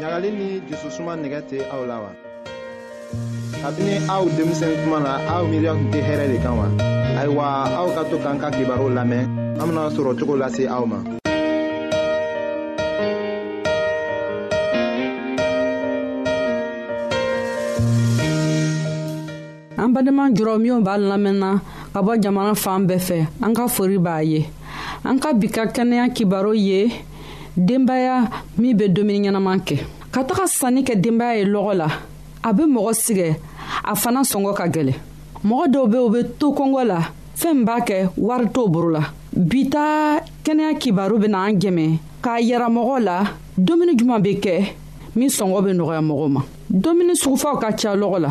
ɲagali ni jususuma nɛgɛ tɛ aw la wa kabini aw denmisɛn kuma na aw miiriya tun tɛ hɛrɛ de kan wa ayiwa aw ka to k'an ka kibaru lamɛn an bena sɔrɔ cogo lase aw ma an badenma jɔrɔ minw b'a lamɛnna ka bɔ jamana fan bɛɛ fɛ an ka fori b'a ye an ka bi ka kɛnɛya kibaro ye denbaya min bɛ dumuni ɲɛnaman kɛ ka taga sanni kɛ denbaya ye lɔgɔ la a bɛ mɔgɔ sigɛ a fana sɔngɔ ka gɛlɛn mɔgɔ dɔw bɛ u bɛ to kɔngɔ la fɛn b'a kɛ wari t'o boro la bi ta kɛnɛya kibaru bɛ na an jɛmɛ k'a yɛrɛ mɔgɔ la dumuni juma bɛ kɛ min sɔngɔ bɛ nɔgɔya mɔgɔ ma dumuni sugufaw ka ca lɔgɔ la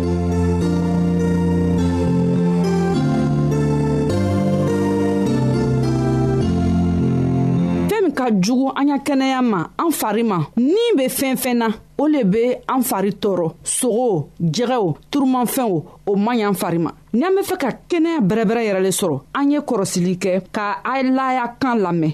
ka jugu an ya kɛnɛya ma an fari ma ni be fɛn fɛn na o le be an fari tɔɔrɔ sogo jɛgɛw turumanfɛnw o man y'an fari ma n'an be fɛ ka kɛnɛya bɛrɛbɛrɛ yɛrɛ le sɔrɔ an ye kɔrɔsili kɛ ka a laya kan lamɛn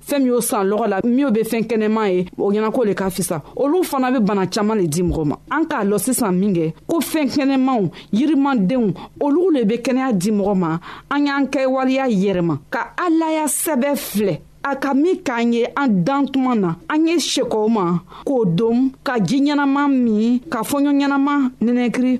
fɛn min y'o san lɔgɔ la min bɛ fɛn kɛnɛman ye o ɲɛnako le ka fisa olu fana bɛ bana caman le di mɔgɔ ma an k'a lɔ sisan min kɛ ko fɛn kɛnɛmanw yirimandenw olu le bɛ kɛnɛya di mɔgɔ ma an y'an kɛwaleya yɛrɛma ka alaya sɛbɛ filɛ a ka min k'an ye an dan tuma na an ye sekɔw ma k'o don ka ji ɲɛnama min ka fɔɲɔ ɲɛnama nɛnɛkiri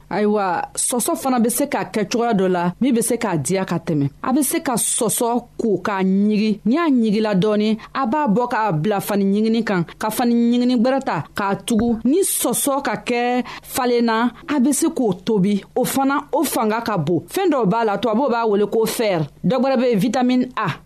ayiwa sɔsɔ fana bɛ se k'a kɛ cogoya dɔ la min bɛ se k'a diya ka tɛmɛ a bɛ se ka sɔsɔ ko k'a ɲigi n'i y'a ɲigila dɔɔni a b'a bɔ k'a bila fani ɲigini kan ka fani ɲigini gbɛrɛ ta k'a tugu ni sɔsɔ ka kɛ falen na a bɛ se k'o tobi o fana o fanga ka bon fɛn dɔw b'a la tubabuw b'a wele ko fɛrɛ dɔ bɛ vitamini a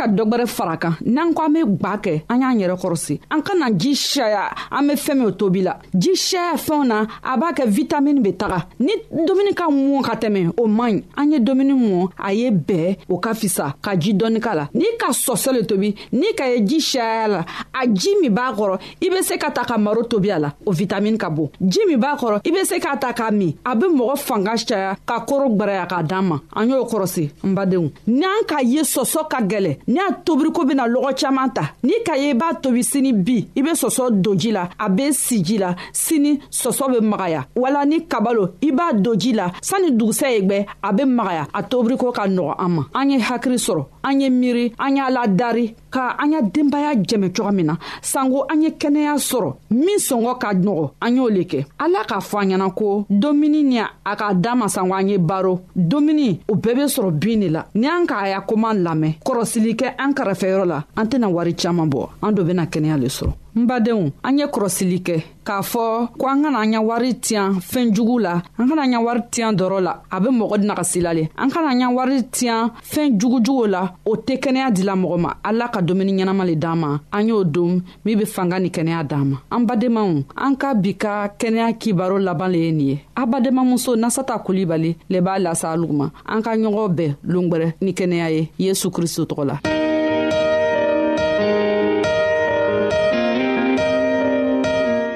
ka dɔ gwɛrɛ fara kan n'an ko an be gwa kɛ an y'an yɛrɛ kɔrɔsi an kana ji saya an be fɛɛn min o tobi la ji sɛ fɛnw na a b'a kɛ vitamini bɛ taga ni dumuni ka mɔn ka tɛmɛ o man ɲi an ye dumuni mɔn a ye bɛɛ o ka fisa ka ji dɔɔni k'a la n'i ka sɔsɛ le tobi n'i ka ye ji sɛya la a ji min b'a kɔrɔ i bɛ se ka ta ka maro tobi a la o vitamini ka bon ji min b'a kɔrɔ i bɛ se k'a ta k'a min a bɛ mɔgɔ fanga caya ka koro gbaraya k'a d'an ma an y'o kɔrɔsi n badenw n'an ka ye sɔsɔ ka gɛlɛ n'a tobiriko bena lɔgɔ caaman ta ni ka ye i b'a tobi sini bi i be sɔsɔ don ji la a be si ji la sini sɔsɔ be magaya wala ni kabalo i b'a don ji la sanni dugusɛ ye gwɛ a be magaya a tobiriko ka nɔgɔ an ma an ye hakiri sɔrɔ an ye miiri an y'a la dari ka an ya denbaya jɛmɛ cogo min na sanko an ye kɛnɛya sɔrɔ min sɔngɔ ka nɔgɔ an y'o le kɛ ala k'a fɔ an ɲɛna ko domuni ni a k'a da ma sanko an ye baro domuni o bɛɛ be sɔrɔ bin de la ni an k'a ya koman lamɛn kɔrɔsili kɛ an kɛrɛfɛyɔrɔ la an tɛna wari caaman bɔ an do bena kɛnɛya le sɔrɔ n badenw an ye kɔrɔsili kɛ k'a fɔ ko an kana an ya wari tiɲan fɛɛn jugu la an kana an ya wari tiɲan dɔrɔ la a be mɔgɔ nagasila le an kana an ya wari tiɲan fɛn jugujuguw la o tɛ kɛnɛya dila mɔgɔ ma ala ka dumuni ɲɛnama le d'an ma an y'o don min be fanga ni kɛnɛya d'an ma an badenmaw an ka bi ka kɛnɛya kibaro laban le ye nin ye a badenmamuso nasata kulibali le b'a lasa aluguma an ka ɲɔgɔn bɛɛ longwɛrɛ ni kɛnɛya ye yesu kristo tɔgɔ la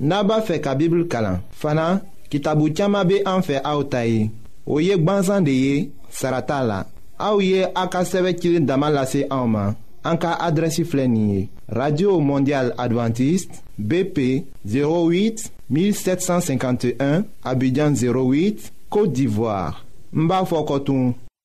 n'a b'a fɛ ka bibulu kalan fana kitabu caman bɛ an fɛ aw ta ye o ye gbansan de ye sara t'a la aw ye a ka sɛbɛn cilen dama lase anw ma an ka adrɛsi filɛ nin ye radio mondial adventiste bp 08 1751 abidjan 08 côte d'ivoire n b'a fɔ kɔtun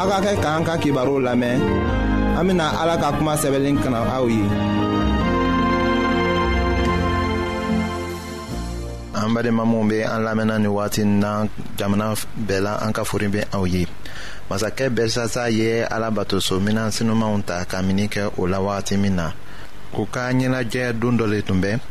aw ka kɛ k'an ka kibaruw lamɛn an bena ala ka kuma sɛbɛlen kana aw ye an badenma minw be an lamɛnna ni wagati na jamana bɛɛ la an ka fori be aw ye masakɛ bɛlsasa ye ala bato so minan sinumanw ta ka mini kɛ o la wagati min na u ka ɲɛnajɛ don dɔ le tun bɛ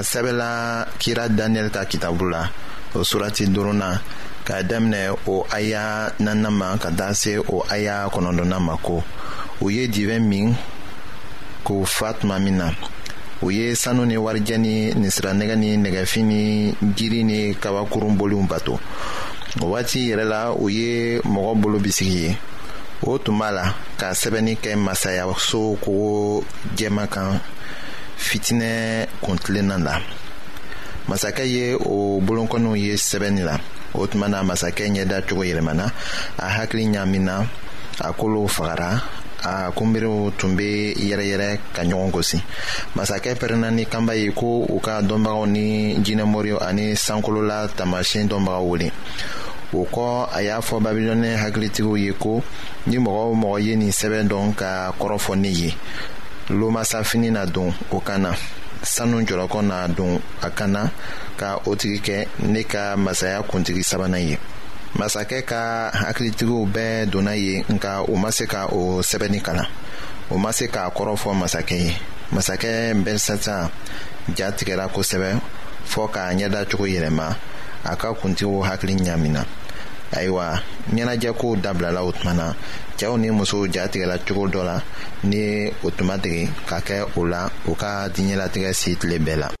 a sɛbɛla kira daniyɛli ka kitabu la o surati duruna k'a daminɛ o aya nanan ma ka taa se o aya kɔnɔdɔnna ma ko u ye dibɛn min k'u fa tuma min na u ye sanu ni warijɛ ni ninsiranɛgɛ ni nɛgɛfin ni jiri ni kabakurun boliw bato o waati yɛrɛ la u ye mɔgɔ bolo bisigi ye o tun b'a la ka sɛbɛnni kɛ masayaso kogo jɛma kan fitinɛ kuntilenna la masakɛ ye o bolonkɔniw ye sɛbɛnni la o tuma na masakɛ ɲɛda cogo yɛlɛmana a hakili ɲaamina a kolow fagara a kunberew tun bɛ yɛrɛyɛrɛ ka ɲɔgɔn gosi masakɛ pɛrɛnna ni kanba ye ko u ka dɔnbagaw ni jinɛ moriyo ani sankolola taamasiyɛn dɔnbagaw wele o kɔ a y'a fɔ babilɔnɛ hakilitigiw ye ko ni mɔgɔ o mɔgɔ ye nin sɛbɛn dɔn ka kɔrɔ fɔ ne ye lomasafini na don o kan na sanu jɔrɔkɔ na don a kan na ka o tigi kɛ ne ka masaya kuntigi sabanan ye masakɛ ka hakilitigiw bɛɛ donna yen nka u ma se ka o sɛbɛnni kalan o ma se k'a kɔrɔ fɔ masakɛ ye masakɛ bɛlsatan ja tigɛra kosɛbɛ fɔɔ k'a ɲɛda cogo yɛlɛma a ka kuntigiw hakili ɲamina ayiwa ɲɛnajɛ kow dabilala o tuma na cɛw ni musow ja tigɛla cogo dɔ la ni o tuma tigi ka kɛ o la u ka diɲɛlatigɛ si tile bɛɛ la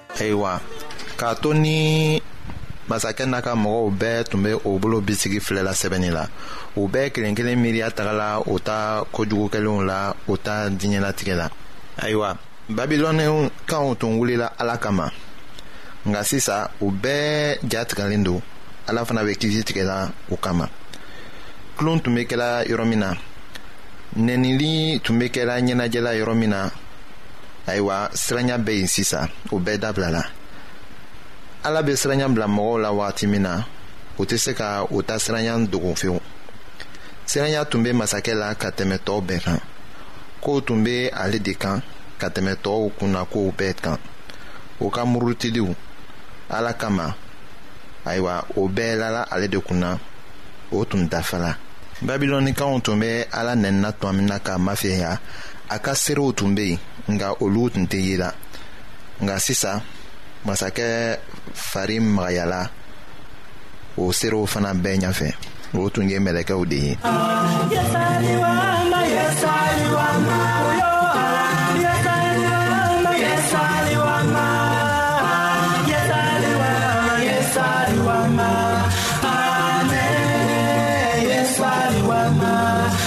ayiwa k'a to ni masakɛ n'a ka mɔgɔw bɛɛ tun bɛ o bolo bisigi filɛla sɛbɛnni la u bɛɛ kelen kelen miiriya tagala u ta kojugukɛlenw la u ta diɲɛlatigɛ la ayiwa babilɔnɛnw kanw tun wulila ala kama nka sisan u bɛɛ ja tigɛlen don ala fana bɛ kisi tigɛla u kama tulon tun bɛ kɛla yɔrɔ min na nɛnili tun bɛ kɛla ɲɛnajɛla yɔrɔ min na ayiwa siranya bɛ yen sisan o bɛɛ dabila la ala bɛ siranya bila mɔgɔw la wagati min na u tɛ se ka u ta siranya dogo fewu siranya tun bɛ masakɛ la ka tɛmɛ tɔw bɛɛ kan kow tun bɛ ale de kan ka tɛmɛ tɔw kunna kow bɛɛ kan u ka murutiliw ala kama ayiwa o bɛɛ lala ale de kunna o tun dafala babilɔnikanw tun bɛ ala nɛnina tuma min na k'a mafeya a ka seerew tun bɛ yen nka olu tun tɛ ye la nka sisan masakɛ fari magayala o seerew fana bɛɛ ɲɛfɛ o tun ye mɛlɛkɛw de ye.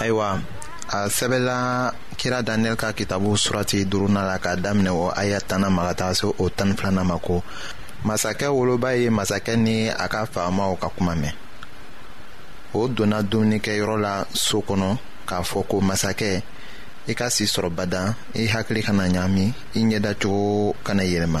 ayiwa a sɛbɛla kira daniyɛli ka kitabu surati duruna la k'a daminɛ o aya tanna ma ka taa se o tan ni filanan ma ko masakɛ woloba ye masakɛ ni a ka faamaw ka kuma mɛn o donna dumunikɛyɔrɔ la so kɔnɔ k'a fɔ ko masakɛ i ka si sɔrɔ badan i hakili kana ɲaami i ɲɛda cogo kana yɛlɛma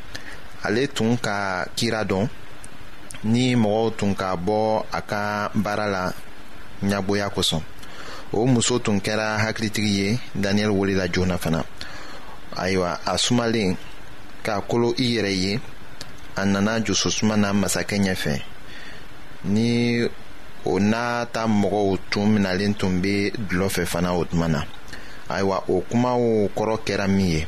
ale tun ka kira dɔn ni mɔgɔw tun ka bɔ a ka baara la ɲagoya kosɔn o muso tun kɛra hakilitigi ye daniyɛli welela joona fana ayiwa a sumalen k'a kolo i yɛrɛ ye a nana jususuma na masakɛ ɲɛfɛ ni o n'a ta mɔgɔw tun minalen tun bɛ dulɔ fɛ fana o tuma na ayiwa o kumaw kɔrɔ kɛra min ye